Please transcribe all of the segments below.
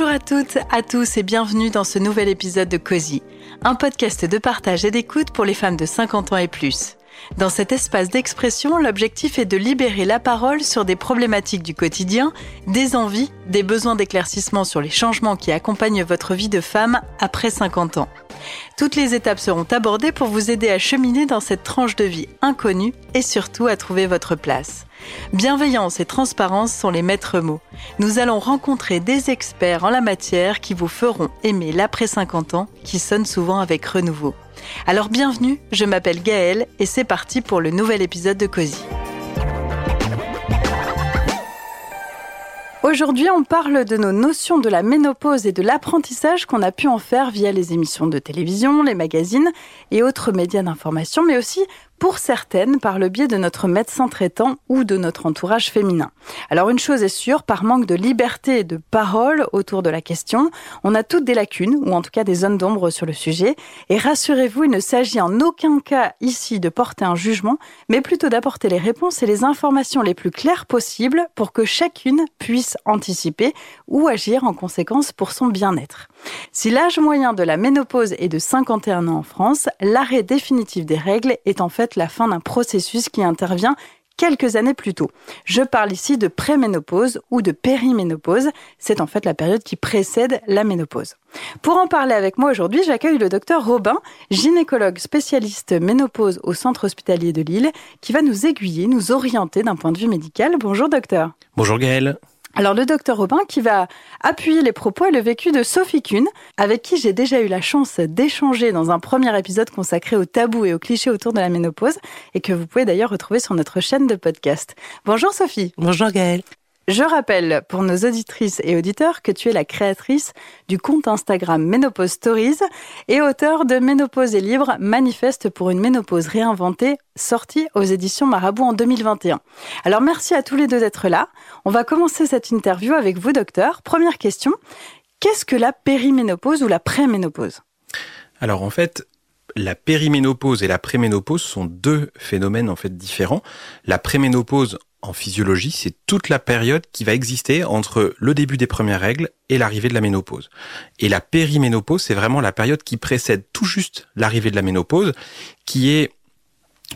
Bonjour à toutes, à tous et bienvenue dans ce nouvel épisode de Cozy, un podcast de partage et d'écoute pour les femmes de 50 ans et plus. Dans cet espace d'expression, l'objectif est de libérer la parole sur des problématiques du quotidien, des envies, des besoins d'éclaircissement sur les changements qui accompagnent votre vie de femme après 50 ans. Toutes les étapes seront abordées pour vous aider à cheminer dans cette tranche de vie inconnue et surtout à trouver votre place. Bienveillance et transparence sont les maîtres mots. Nous allons rencontrer des experts en la matière qui vous feront aimer l'après 50 ans qui sonne souvent avec renouveau. Alors bienvenue, je m'appelle Gaëlle et c'est parti pour le nouvel épisode de Cozy. Aujourd'hui, on parle de nos notions de la ménopause et de l'apprentissage qu'on a pu en faire via les émissions de télévision, les magazines et autres médias d'information, mais aussi pour certaines par le biais de notre médecin traitant ou de notre entourage féminin. Alors une chose est sûre, par manque de liberté et de parole autour de la question, on a toutes des lacunes, ou en tout cas des zones d'ombre sur le sujet, et rassurez-vous, il ne s'agit en aucun cas ici de porter un jugement, mais plutôt d'apporter les réponses et les informations les plus claires possibles pour que chacune puisse anticiper ou agir en conséquence pour son bien-être. Si l'âge moyen de la ménopause est de 51 ans en France, l'arrêt définitif des règles est en fait la fin d'un processus qui intervient quelques années plus tôt. Je parle ici de préménopause ou de périménopause. C'est en fait la période qui précède la ménopause. Pour en parler avec moi aujourd'hui, j'accueille le docteur Robin, gynécologue spécialiste ménopause au centre hospitalier de Lille, qui va nous aiguiller, nous orienter d'un point de vue médical. Bonjour docteur. Bonjour Gaëlle. Alors le docteur Robin qui va appuyer les propos et le vécu de Sophie Kuhn, avec qui j'ai déjà eu la chance d'échanger dans un premier épisode consacré aux tabous et aux clichés autour de la ménopause, et que vous pouvez d'ailleurs retrouver sur notre chaîne de podcast. Bonjour Sophie. Bonjour Gaëlle. Je rappelle pour nos auditrices et auditeurs que tu es la créatrice du compte Instagram Ménopause Stories et auteur de Ménopause est libre, manifeste pour une ménopause réinventée, sorti aux éditions Marabout en 2021. Alors merci à tous les deux d'être là. On va commencer cette interview avec vous, docteur. Première question, qu'est-ce que la périménopause ou la préménopause? Alors en fait, la périménopause et la préménopause sont deux phénomènes en fait différents. La préménopause en physiologie, c'est toute la période qui va exister entre le début des premières règles et l'arrivée de la ménopause. Et la périménopause, c'est vraiment la période qui précède tout juste l'arrivée de la ménopause, qui est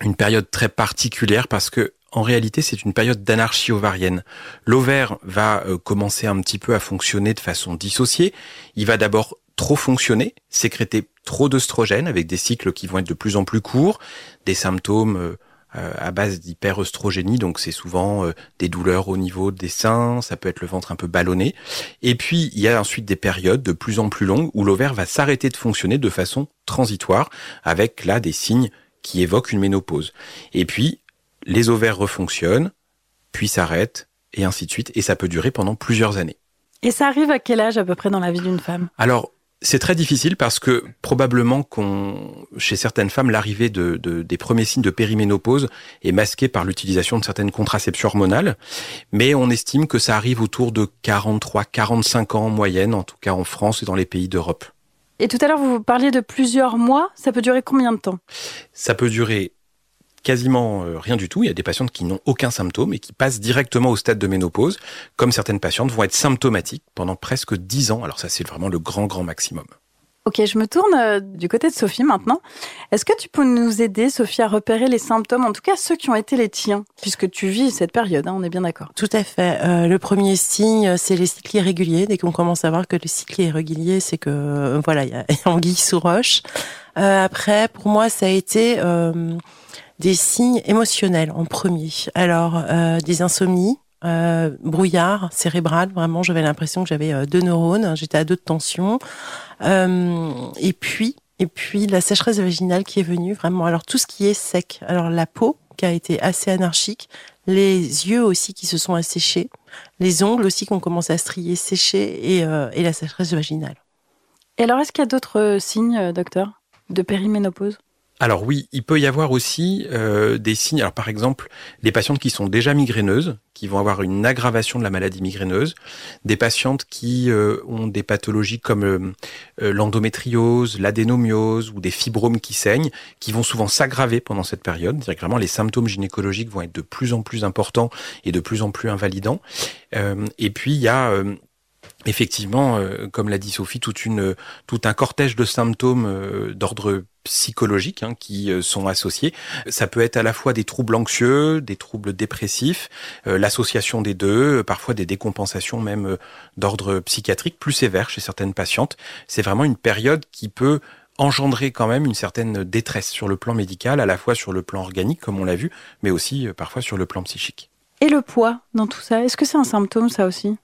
une période très particulière parce que en réalité, c'est une période d'anarchie ovarienne. L'ovaire va euh, commencer un petit peu à fonctionner de façon dissociée. Il va d'abord trop fonctionner, sécréter trop d'œstrogènes avec des cycles qui vont être de plus en plus courts, des symptômes euh, à base d'hyperostrogénie, donc c'est souvent euh, des douleurs au niveau des seins, ça peut être le ventre un peu ballonné. Et puis il y a ensuite des périodes de plus en plus longues où l'ovaire va s'arrêter de fonctionner de façon transitoire, avec là des signes qui évoquent une ménopause. Et puis les ovaires refonctionnent, puis s'arrêtent, et ainsi de suite, et ça peut durer pendant plusieurs années. Et ça arrive à quel âge à peu près dans la vie d'une femme? Alors, c'est très difficile parce que probablement qu'on, chez certaines femmes, l'arrivée de, des premiers signes de périménopause est masquée par l'utilisation de certaines contraceptions hormonales, mais on estime que ça arrive autour de 43-45 ans en moyenne, en tout cas en France et dans les pays d'Europe. Et tout à l'heure, vous parliez de plusieurs mois. Ça peut durer combien de temps? Ça peut durer quasiment euh, rien du tout. Il y a des patientes qui n'ont aucun symptôme et qui passent directement au stade de ménopause, comme certaines patientes vont être symptomatiques pendant presque 10 ans. Alors ça, c'est vraiment le grand, grand maximum. Ok, je me tourne euh, du côté de Sophie maintenant. Est-ce que tu peux nous aider, Sophie, à repérer les symptômes, en tout cas ceux qui ont été les tiens, puisque tu vis cette période, hein, on est bien d'accord Tout à fait. Euh, le premier signe, c'est les cycles irréguliers. Dès qu'on commence à voir que le cycle est irrégulier, c'est que voilà, il y a anguille sous roche. après, pour moi, ça a été des signes émotionnels en premier. Alors, euh, des insomnies, euh, brouillard cérébral, vraiment, j'avais l'impression que j'avais euh, deux neurones, j'étais à deux de tension. Euh, et puis, et puis la sécheresse vaginale qui est venue, vraiment. Alors, tout ce qui est sec. Alors, la peau qui a été assez anarchique, les yeux aussi qui se sont asséchés, les ongles aussi qui ont commencé à strier, sécher, et, et la sécheresse vaginale. Et alors, est-ce qu'il y a d'autres signes, docteur, de périménopause? Alors oui, il peut y avoir aussi euh, des signes. Alors par exemple, les patientes qui sont déjà migraineuses, qui vont avoir une aggravation de la maladie migraineuse, des patientes qui euh, ont des pathologies comme euh, l'endométriose, l'adénomiose ou des fibromes qui saignent, qui vont souvent s'aggraver pendant cette période. Vraiment les symptômes gynécologiques vont être de plus en plus importants et de plus en plus invalidants. et puis il y a effectivement, euh, comme l'a dit Sophie, toute une, tout un cortège de symptômes euh, d'ordre psychologique hein, qui euh, sont associés. Ça peut être à la fois des troubles anxieux, des troubles dépressifs, l'association des deux, parfois des décompensations même d'ordre psychiatrique plus sévères chez certaines patientes. C'est vraiment une période qui peut engendrer quand même une certaine détresse sur le plan médical, à la fois sur le plan organique, comme on l'a vu, mais aussi parfois sur le plan psychique. Et le poids dans tout ça, est-ce que c'est un symptôme ça aussi?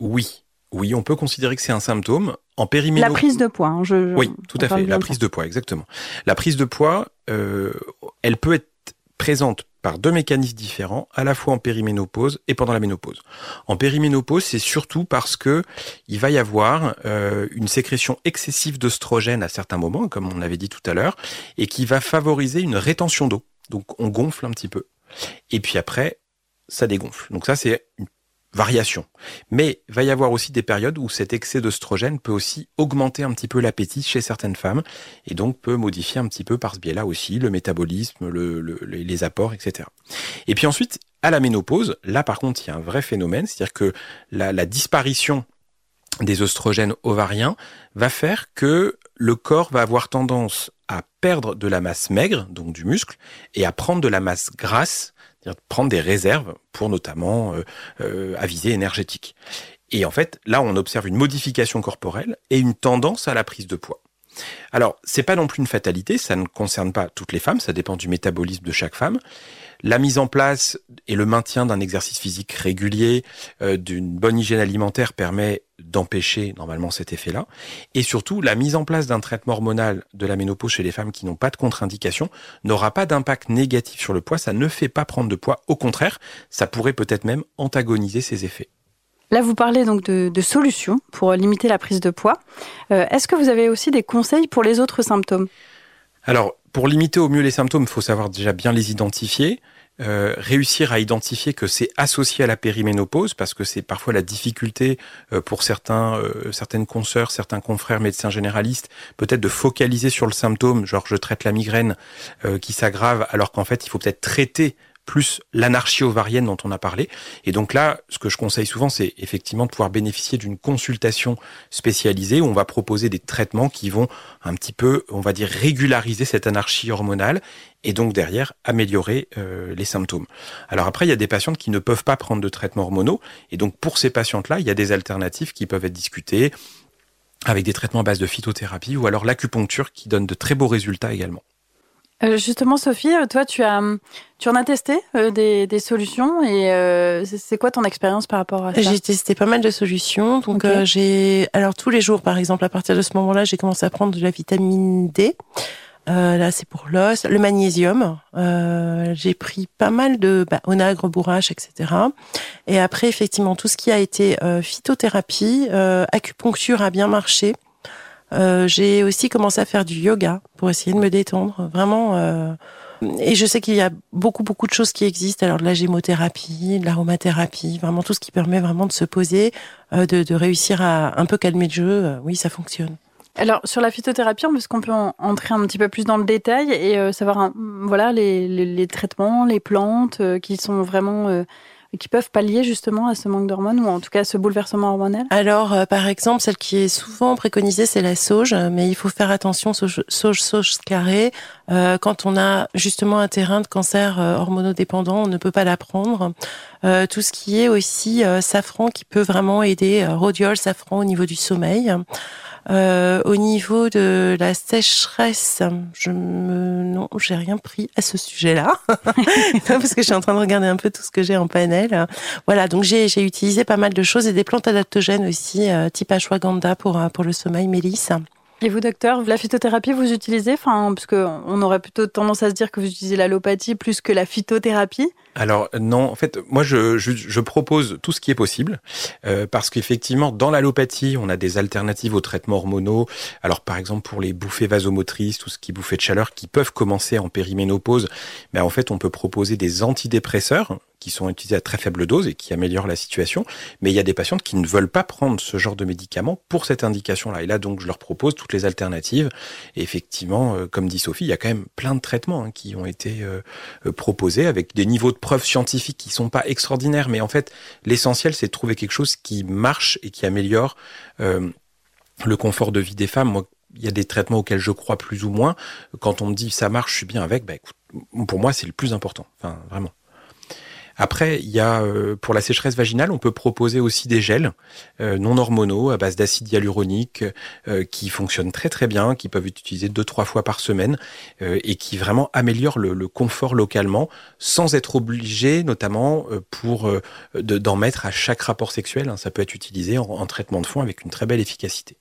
Oui, oui, on peut considérer que c'est un symptôme. En périménopause. La prise de poids. Hein, je, oui, tout à fait. La prise de poids, exactement. La prise de poids, euh, elle peut être présente par deux mécanismes différents, à la fois en périménopause et pendant la ménopause. En périménopause, c'est surtout parce que il va y avoir euh, une sécrétion excessive d'œstrogène à certains moments, comme on avait dit tout à l'heure, et qui va favoriser une rétention d'eau. Donc on gonfle un petit peu. Et puis après, ça dégonfle. Donc ça, c'est une variation. Mais va y avoir aussi des périodes où cet excès d'œstrogène peut aussi augmenter un petit peu l'appétit chez certaines femmes et donc peut modifier un petit peu par ce biais-là aussi le métabolisme, le, les apports, etc. Et puis ensuite, à la ménopause, là par contre, il y a un vrai phénomène, c'est-à-dire que la, la disparition des oestrogènes ovariens va faire que le corps va avoir tendance à perdre de la masse maigre, donc du muscle, et à prendre de la masse grasse, c'est-à-dire prendre des réserves pour notamment euh, euh, à visée énergétique. Et en fait, là, on observe une modification corporelle et une tendance à la prise de poids. Alors, c'est pas non plus une fatalité, ça ne concerne pas toutes les femmes, ça dépend du métabolisme de chaque femme. La mise en place et le maintien d'un exercice physique régulier, euh, d'une bonne hygiène alimentaire permet d'empêcher normalement cet effet-là. Et surtout, la mise en place d'un traitement hormonal de la ménopause chez les femmes qui n'ont pas de contre-indication n'aura pas d'impact négatif sur le poids, ça ne fait pas prendre de poids, au contraire, ça pourrait peut-être même antagoniser ces effets. Là, vous parlez donc de, solutions pour limiter la prise de poids. Euh, est-ce que vous avez aussi des conseils pour les autres symptômes? Alors, pour limiter au mieux les symptômes, il faut savoir déjà bien les identifier. Euh, réussir à identifier que c'est associé à la périménopause, parce que c'est parfois la difficulté euh, pour certains, certaines consoeurs, certains confrères médecins généralistes, peut-être de focaliser sur le symptôme, genre je traite la migraine qui s'aggrave, alors qu'en fait il faut peut-être traiter plus l'anarchie ovarienne dont on a parlé. Et donc là, ce que je conseille souvent, c'est effectivement de pouvoir bénéficier d'une consultation spécialisée où on va proposer des traitements qui vont un petit peu, on va dire, régulariser cette anarchie hormonale et donc derrière améliorer euh, les symptômes. Alors après, il y a des patientes qui ne peuvent pas prendre de traitements hormonaux et donc pour ces patientes-là, il y a des alternatives qui peuvent être discutées avec des traitements à base de phytothérapie ou alors l'acupuncture qui donne de très beaux résultats également. Euh, justement, Sophie, euh, toi, tu as, tu en as testé euh, des, des, solutions et c'est quoi ton expérience par rapport à ça? J'ai testé pas mal de solutions. Donc, j'ai, alors tous les jours, par exemple, à partir de ce moment-là, j'ai commencé à prendre de la vitamine D. là, c'est pour l'os, le magnésium. j'ai pris pas mal de bah, onagre, bourrache, etc. Et après, effectivement, tout ce qui a été phytothérapie, acupuncture a bien marché. Euh, j'ai aussi commencé à faire du yoga pour essayer de me détendre, vraiment. Euh, et je sais qu'il y a beaucoup, beaucoup de choses qui existent. Alors de la gémothérapie, de l'aromathérapie, vraiment tout ce qui permet vraiment de se poser, euh, de, de, réussir à un peu calmer le jeu. oui, ça fonctionne. Alors sur la phytothérapie, est-ce qu'on peut entrer un petit peu plus dans le détail et savoir, voilà, les, les, les, traitements, les plantes qui sont vraiment qui peuvent pallier justement à ce manque d'hormones ou en tout cas à ce bouleversement hormonal? Alors, euh, par exemple, celle qui est souvent préconisée, c'est la sauge, mais il faut faire attention, sauge, sauge, sauge carré. Euh, quand on a justement un terrain de cancer euh, hormonodépendant, on ne peut pas la prendre. Euh, tout ce qui est aussi safran qui peut vraiment aider, rhodiol, safran au niveau du sommeil. Euh, au niveau de la sécheresse, je me non, j'ai rien pris à ce sujet-là parce que je suis en train de regarder un peu tout ce que j'ai en panel. Voilà, donc j'ai j'ai utilisé pas mal de choses et des plantes adaptogènes aussi, euh, type ashwagandha pour euh, pour le sommeil, mélisse. Et vous, docteur, la phytothérapie, vous utilisez Enfin, parce qu'on aurait plutôt tendance à se dire que vous utilisez l'allopathie plus que la phytothérapie. Alors non, en fait, moi je, je, propose tout ce qui est possible euh, parce qu'effectivement, dans l'allopathie, on a des alternatives aux traitements hormonaux. Alors par exemple pour les bouffées vasomotrices, tout ce qui est de chaleur, qui peuvent commencer en périménopause, mais en fait on peut proposer des antidépresseurs qui sont utilisés à très faible dose et qui améliorent la situation. Mais il y a des patientes qui ne veulent pas prendre ce genre de médicaments pour cette indication-là. Et là, donc, je leur propose toutes les alternatives. Et effectivement, euh, comme dit Sophie, il y a quand même plein de traitements hein, qui ont été euh, euh, proposés avec des niveaux de preuves scientifiques qui sont pas extraordinaires. Mais en fait, l'essentiel, c'est de trouver quelque chose qui marche et qui améliore le confort de vie des femmes. Moi, il y a des traitements auxquels je crois plus ou moins. Quand on me dit ça marche, je suis bien avec, bah, écoute, pour moi, c'est le plus important. Enfin, vraiment. Après, il y a euh, pour la sécheresse vaginale, on peut proposer aussi des gels euh, non hormonaux à base d'acide hyaluronique euh, qui fonctionnent très très bien, qui peuvent être utilisés deux trois fois par semaine et qui vraiment améliorent le, confort localement, sans être obligé, notamment pour d'en mettre à chaque rapport sexuel. Hein. Ça peut être utilisé en traitement de fond avec une très belle efficacité.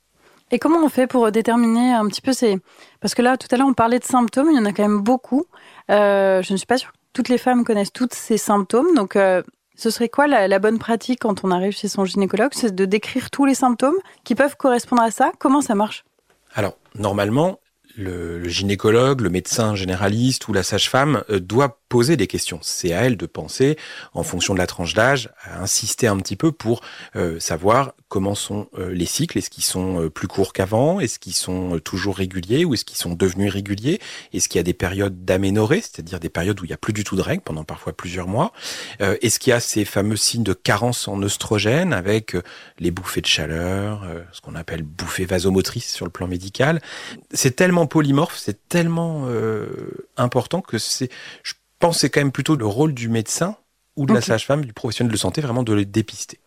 Et comment on fait pour déterminer un petit peu ces... Parce que là, tout à l'heure, on parlait de symptômes, il y en a quand même beaucoup. Je ne suis pas sûre toutes les femmes connaissent tous ces symptômes. Donc, euh, ce serait quoi la, bonne pratique quand on arrive chez son gynécologue C'est de décrire tous les symptômes qui peuvent correspondre à ça? Comment ça marche? Alors, normalement, le, le, gynécologue, le médecin généraliste ou la sage-femme euh, doit poser des questions. C'est à elle de penser, en fonction de la tranche d'âge, à insister un petit peu pour euh, savoir comment sont euh, les cycles. Est-ce qu'ils sont plus courts qu'avant? Est-ce qu'ils sont toujours réguliers? Ou est-ce qu'ils sont devenus irréguliers Est-ce qu'il y a des périodes d'aménorrhée, c'est-à-dire des périodes où il n'y a plus du tout de règles pendant parfois plusieurs mois. Est-ce qu'il y a ces fameux signes de carence en œstrogène avec les bouffées de chaleur, ce qu'on appelle bouffées vasomotrices sur le plan médical? C'est tellement polymorphe, c'est tellement euh, important que c'est, pense, que c'est quand même plutôt le rôle du médecin ou de la sage-femme, du professionnel de santé, vraiment de les dépister.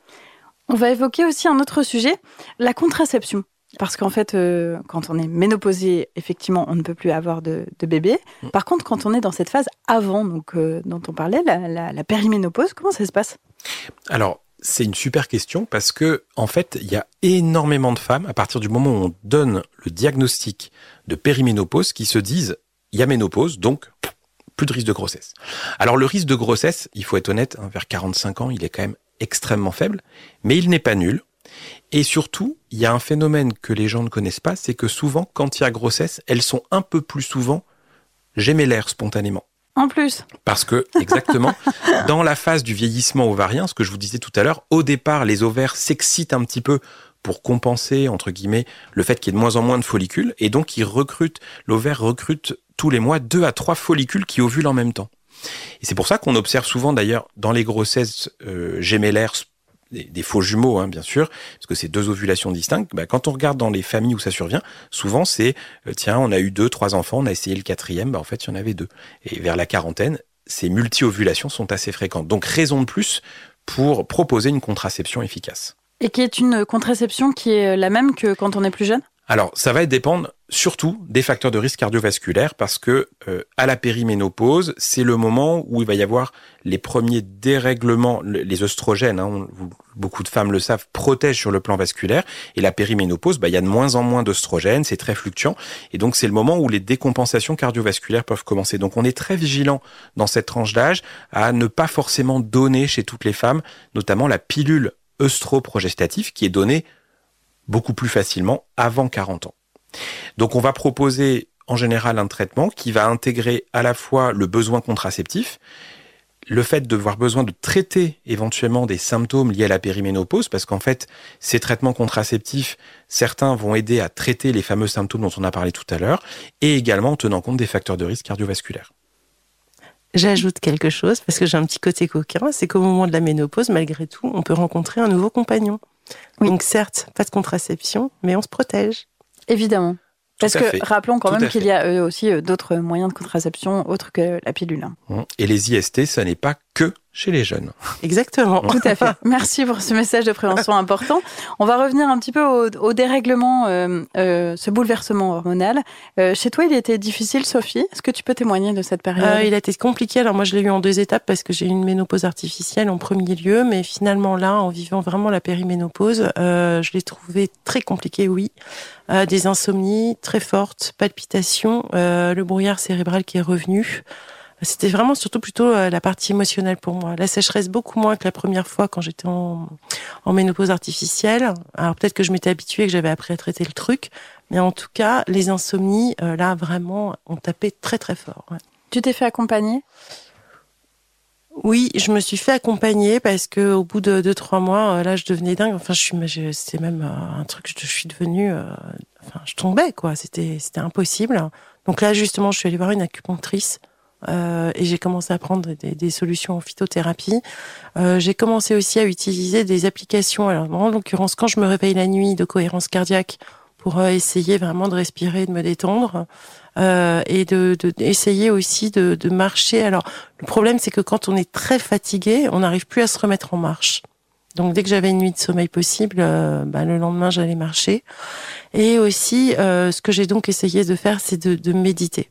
On va évoquer aussi un autre sujet, la contraception. Parce qu'en fait, euh, quand on est ménopausé, effectivement, on ne peut plus avoir de, bébé. Mm. Par contre, quand on est dans cette phase avant, donc euh, dont on parlait, la, la périménopause, comment ça se passe? Alors, c'est une super question parce que, en fait, il y a énormément de femmes, à partir du moment où on donne le diagnostic de périménopause, qui se disent, il y a ménopause, donc plus de risque de grossesse. Alors le risque de grossesse, il faut être honnête, hein, vers 45 ans, il est quand même extrêmement faible, mais il n'est pas nul. Et surtout, il y a un phénomène que les gens ne connaissent pas, c'est que souvent, quand il y a grossesse, elles sont un peu plus souvent gémellaires spontanément. En plus. Parce que, exactement, dans la phase du vieillissement ovarien, ce que je vous disais tout à l'heure, au départ, les ovaires s'excitent un petit peu pour compenser, entre guillemets, le fait qu'il y ait de moins en moins de follicules. Et donc, ils recrutent, l'ovaire recrute tous les mois deux à trois follicules qui ovulent en même temps. Et c'est pour ça qu'on observe souvent, d'ailleurs, dans les grossesses euh, des, faux jumeaux, hein, bien sûr, parce que c'est deux ovulations distinctes. Bah, quand on regarde dans les familles où ça survient, souvent c'est euh, tiens, on a eu deux, trois enfants, on a essayé le quatrième, bah, en fait il y en avait deux. Et vers la quarantaine, ces multi-ovulations sont assez fréquentes. Donc raison de plus pour proposer une contraception efficace. Et qui est une contraception qui est la même que quand on est plus jeune? Alors, ça va dépendre surtout des facteurs de risque cardiovasculaire parce que euh, à la périménopause, c'est le moment où il va y avoir les premiers dérèglements, les oestrogènes, hein, beaucoup de femmes le savent, protègent sur le plan vasculaire et la périménopause, bah, il y a de moins en moins d'oestrogènes, c'est très fluctuant et donc c'est le moment où les décompensations cardiovasculaires peuvent commencer. Donc on est très vigilant dans cette tranche d'âge à ne pas forcément donner chez toutes les femmes, notamment la pilule œstroprogestative qui est donnée beaucoup plus facilement avant 40 ans. Donc on va proposer en général un traitement qui va intégrer à la fois le besoin contraceptif, le fait de avoir besoin de traiter éventuellement des symptômes liés à la périménopause, parce qu'en fait, ces traitements contraceptifs, certains vont aider à traiter les fameux symptômes dont on a parlé tout à l'heure, et également en tenant compte des facteurs de risque cardiovasculaires. J'ajoute quelque chose, parce que j'ai un petit côté coquin, c'est qu'au moment de la ménopause, malgré tout, on peut rencontrer un nouveau compagnon. Donc certes, pas de contraception, mais on se protège. Évidemment. Parce que rappelons quand même qu'il y a euh, aussi euh, d'autres moyens de contraception autres que la pilule. Mmh. Et les IST, ça n'est pas que chez les jeunes. Exactement. Tout à fait. Merci pour ce message de prévention important. On va revenir un petit peu au, dérèglement, euh, euh, ce bouleversement hormonal. Euh, chez toi, il était difficile, Sophie. Est-ce que tu peux témoigner de cette période Il a été compliqué. Alors moi, je l'ai eu en deux étapes parce que j'ai eu une ménopause artificielle en premier lieu, mais finalement là, en vivant vraiment la périménopause, je l'ai trouvé très compliqué, oui. des insomnies très fortes, palpitations, le brouillard cérébral qui est revenu. C'était vraiment surtout plutôt euh, la partie émotionnelle pour moi. La sécheresse beaucoup moins que la première fois quand j'étais en, en ménopause artificielle. Alors peut-être que je m'étais habituée, que j'avais appris à traiter le truc, mais en tout cas, les insomnies, euh, là vraiment, ont tapé très très fort. Tu t'es fait accompagner? Oui, je me suis fait accompagner parce que au bout de deux trois mois, là, je devenais dingue. Enfin, je suis, c'était même un truc. Je suis devenue, enfin, je tombais quoi. C'était, c'était impossible. Donc là, justement, je suis allée voir une acupunctrice euh, et j'ai commencé à prendre des, des solutions en phytothérapie. Euh, j'ai commencé aussi à utiliser des applications. Alors, en l'occurrence, quand je me réveille la nuit, de cohérence cardiaque pour euh, essayer vraiment de respirer, de me détendre. Euh, et de, de essayer aussi de, de, marcher. Alors le problème c'est que quand on est très fatigué, on n'arrive plus à se remettre en marche. Donc dès que j'avais une nuit de sommeil possible, euh, bah, le lendemain j'allais marcher. Et aussi, euh, ce que j'ai donc essayé de faire, c'est de, de, méditer.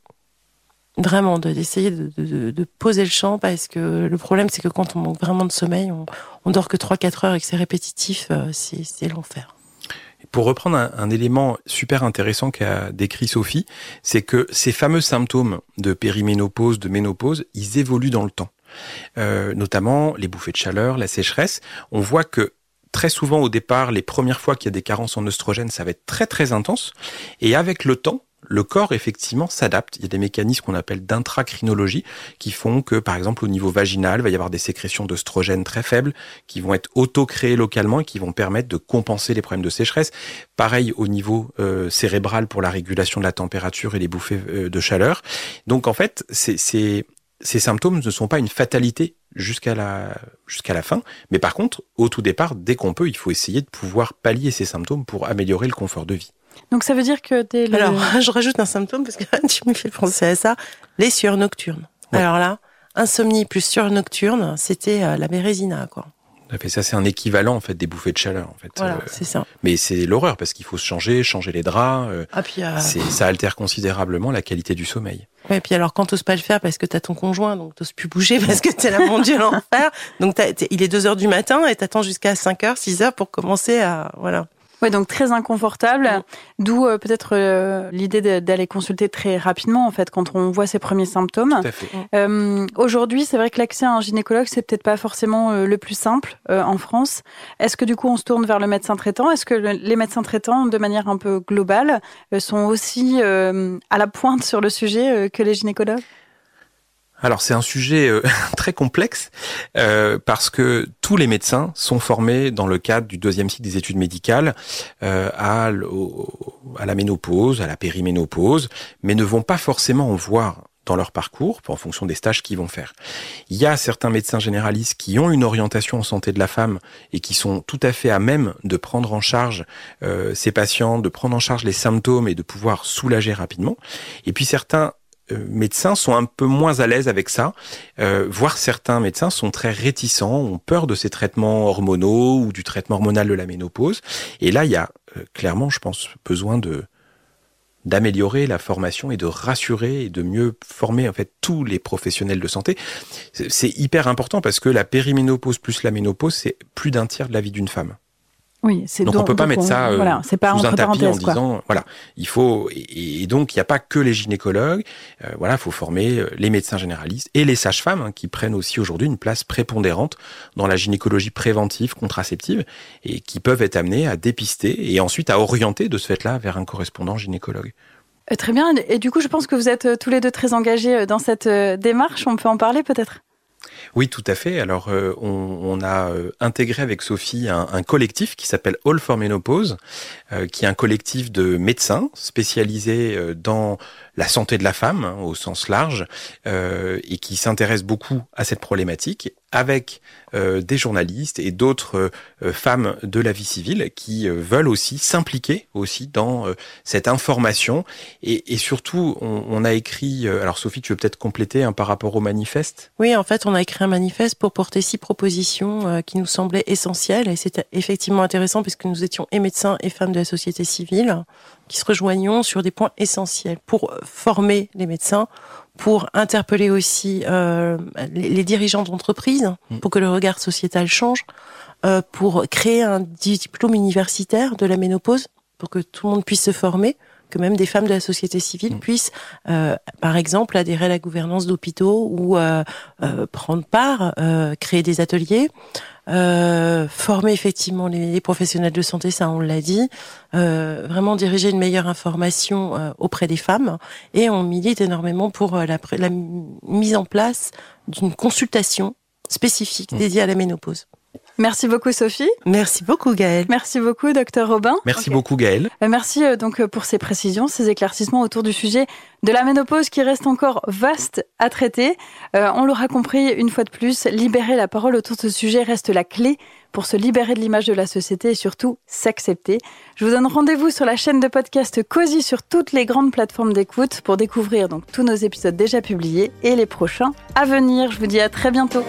Vraiment, d'essayer de, poser le champ, parce que le problème, c'est que quand on manque vraiment de sommeil, on, on dort que 3-4 heures et que c'est répétitif, euh, c'est l'enfer. Pour reprendre un, un, élément super intéressant qu'a décrit Sophie, c'est que ces fameux symptômes de périménopause, de ménopause, ils évoluent dans le temps. Euh, notamment les bouffées de chaleur, la sécheresse. On voit que très souvent au départ, les premières fois qu'il y a des carences en oestrogène, ça va être très très intense. Et avec le temps, le corps effectivement s'adapte. Il y a des mécanismes qu'on appelle d'intracrinologie qui font que, par exemple, au niveau vaginal, il va y avoir des sécrétions d'oestrogène très faibles qui vont être auto-créées localement et qui vont permettre de compenser les problèmes de sécheresse. Pareil au niveau euh, cérébral pour la régulation de la température et les bouffées euh, de chaleur. Donc en fait, c'est ces symptômes ne sont pas une fatalité jusqu'à la, jusqu'à la fin, mais par contre, au tout départ, dès qu'on peut, il faut essayer de pouvoir pallier ces symptômes pour améliorer le confort de vie. Donc ça veut dire que dès le... Alors, je rajoute un symptôme parce que tu me fais penser à ça, les sueurs nocturnes. Ouais. Alors là, insomnie plus sueur nocturne, c'était euh, la bérésina, quoi. Ça, c'est un équivalent en fait des bouffées de chaleur en fait. Voilà, euh, c'est ça. Mais c'est l'horreur parce qu'il faut se changer, changer les draps. Euh, ah, puis, euh... ça altère considérablement la qualité du sommeil. Ouais, puis alors quand t'oses pas le faire parce que t'as ton conjoint, donc t'oses plus bouger parce que t'es là, mon Dieu, l'enfer. Donc il est 2 heures du matin et t'attends jusqu'à 5 heures, 6 heures pour commencer à voilà. Ouais, donc très inconfortable, d'où euh, peut-être euh, l'idée d'aller consulter très rapidement en fait quand on voit ces premiers symptômes. Tout à fait. Euh, Aujourd'hui, c'est vrai que l'accès à un gynécologue c'est peut-être pas forcément euh, le plus simple euh, en France. Est-ce que du coup on se tourne vers le médecin traitant? Est-ce que le, les médecins traitants, de manière un peu globale, sont aussi à la pointe sur le sujet que les gynécologues? Alors c'est un sujet euh, très complexe euh, parce que tous les médecins sont formés dans le cadre du deuxième cycle des études médicales euh, à, la ménopause, à la périménopause, mais ne vont pas forcément en voir dans leur parcours en fonction des stages qu'ils vont faire. Il y a certains médecins généralistes qui ont une orientation en santé de la femme et qui sont tout à fait à même de prendre en charge ces patients, de prendre en charge les symptômes et de pouvoir soulager rapidement. Et puis certains médecins sont un peu moins à l'aise avec ça, euh, voire certains médecins sont très réticents, ont peur de ces traitements hormonaux ou du traitement hormonal de la ménopause. Et là, il y a euh, clairement, je pense, besoin de d'améliorer la formation et de rassurer et de mieux former en fait tous les professionnels de santé. C'est hyper important parce que la périménopause plus la ménopause, c'est plus d'un tiers de la vie d'une femme. Oui, c'est donc, donc on peut pas mettre on, ça euh, voilà, c'est pas sous un tapis en quoi. disant voilà il faut et, et donc il n'y a pas que les gynécologues euh, voilà faut former euh, les médecins généralistes et les sages-femmes hein, qui prennent aussi aujourd'hui une place prépondérante dans la gynécologie préventive contraceptive et qui peuvent être amenés à dépister et ensuite à orienter de ce fait-là vers un correspondant gynécologue. Euh, très bien et du coup je pense que vous êtes tous les deux très engagés dans cette démarche on peut en parler peut-être? Oui, tout à fait. Alors, euh, on, a euh, intégré avec Sophie un, collectif qui s'appelle All for Menopause, euh, qui est un collectif de médecins spécialisés dans la santé de la femme hein, au sens large et qui s'intéresse beaucoup à cette problématique avec des journalistes et d'autres euh, femmes de la vie civile qui euh, veulent aussi s'impliquer aussi dans euh, cette information. Et, et surtout on, on, a écrit alors Sophie tu veux peut-être compléter hein, par rapport au manifeste? Oui en fait on a écrit un manifeste pour porter six propositions qui nous semblaient essentielles. Et c'était effectivement intéressant puisque nous étions et médecins et femmes de la société civile qui se rejoignons sur des points essentiels pour former les médecins, pour interpeller aussi euh, les, les, dirigeants d'entreprise, mmh. pour que le regard sociétal change, euh, pour créer un diplôme universitaire de la ménopause, pour que tout le monde puisse se former, que même des femmes de la société civile mmh. puissent, euh, par exemple, adhérer à la gouvernance d'hôpitaux ou euh, euh, prendre part, euh, créer des ateliers. Euh, former effectivement les, les, professionnels de santé, ça on l'a dit, vraiment diriger une meilleure information auprès des femmes et on milite énormément pour la, la mise en place d'une consultation spécifique dédié à la ménopause. Merci beaucoup Sophie. Merci beaucoup Gaëlle. Merci beaucoup docteur Robin. Merci beaucoup Gaëlle. Euh, merci euh, donc euh, pour ces précisions, ces éclaircissements autour du sujet de la ménopause qui reste encore vaste à traiter. on l'aura compris une fois de plus, libérer la parole autour de ce sujet reste la clé pour se libérer de l'image de la société et surtout s'accepter. Je vous donne rendez-vous sur la chaîne de podcast Cozy sur toutes les grandes plateformes d'écoute pour découvrir donc tous nos épisodes déjà publiés et les prochains à venir. Je vous dis à très bientôt.